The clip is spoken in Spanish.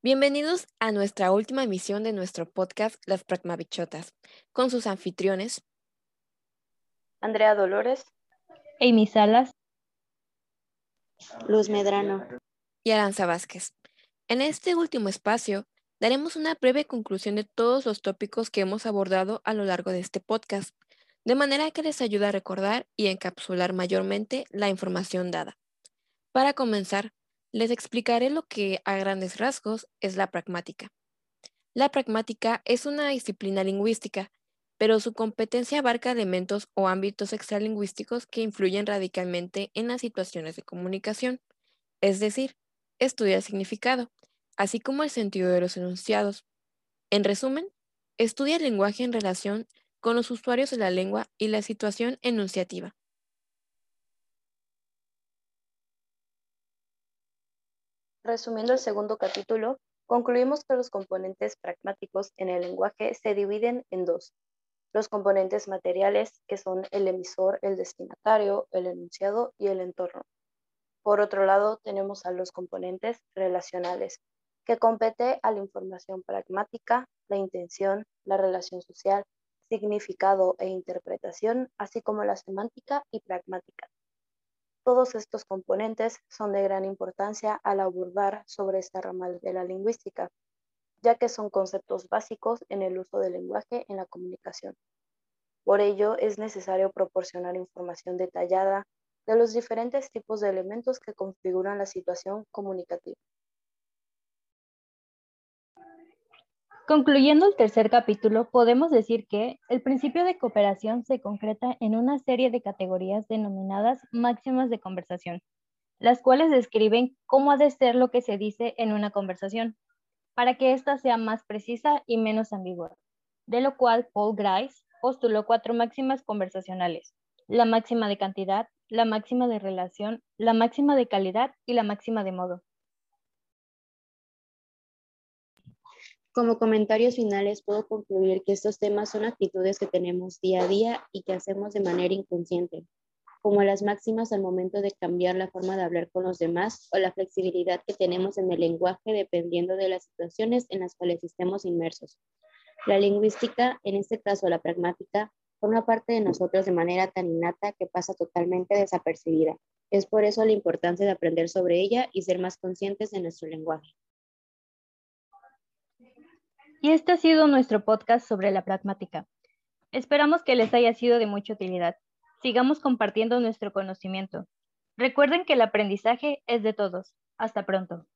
Bienvenidos a nuestra última emisión de nuestro podcast Las Pragmabichotas, con sus anfitriones Andrea Dolores, Amy Salas, Luz Medrano y Aranza Vázquez. En este último espacio daremos una breve conclusión de todos los tópicos que hemos abordado a lo largo de este podcast, de manera que les ayude a recordar y encapsular mayormente la información dada. Para comenzar, les explicaré lo que a grandes rasgos es la pragmática. La pragmática es una disciplina lingüística, pero su competencia abarca elementos o ámbitos extralingüísticos que influyen radicalmente en las situaciones de comunicación, es decir, estudia el significado, así como el sentido de los enunciados. En resumen, estudia el lenguaje en relación con los usuarios de la lengua y la situación enunciativa. Resumiendo el segundo capítulo, concluimos que los componentes pragmáticos en el lenguaje se dividen en dos. Los componentes materiales, que son el emisor, el destinatario, el enunciado y el entorno. Por otro lado, tenemos a los componentes relacionales, que compete a la información pragmática, la intención, la relación social, significado e interpretación, así como la semántica y pragmática. Todos estos componentes son de gran importancia al abordar sobre esta rama de la lingüística, ya que son conceptos básicos en el uso del lenguaje en la comunicación. Por ello, es necesario proporcionar información detallada de los diferentes tipos de elementos que configuran la situación comunicativa. Concluyendo el tercer capítulo, podemos decir que el principio de cooperación se concreta en una serie de categorías denominadas máximas de conversación, las cuales describen cómo ha de ser lo que se dice en una conversación, para que ésta sea más precisa y menos ambigua, de lo cual Paul Grice postuló cuatro máximas conversacionales, la máxima de cantidad, la máxima de relación, la máxima de calidad y la máxima de modo. Como comentarios finales puedo concluir que estos temas son actitudes que tenemos día a día y que hacemos de manera inconsciente, como las máximas al momento de cambiar la forma de hablar con los demás o la flexibilidad que tenemos en el lenguaje dependiendo de las situaciones en las cuales estemos inmersos. La lingüística, en este caso la pragmática, forma parte de nosotros de manera tan innata que pasa totalmente desapercibida. Es por eso la importancia de aprender sobre ella y ser más conscientes de nuestro lenguaje. Y este ha sido nuestro podcast sobre la pragmática. Esperamos que les haya sido de mucha utilidad. Sigamos compartiendo nuestro conocimiento. Recuerden que el aprendizaje es de todos. Hasta pronto.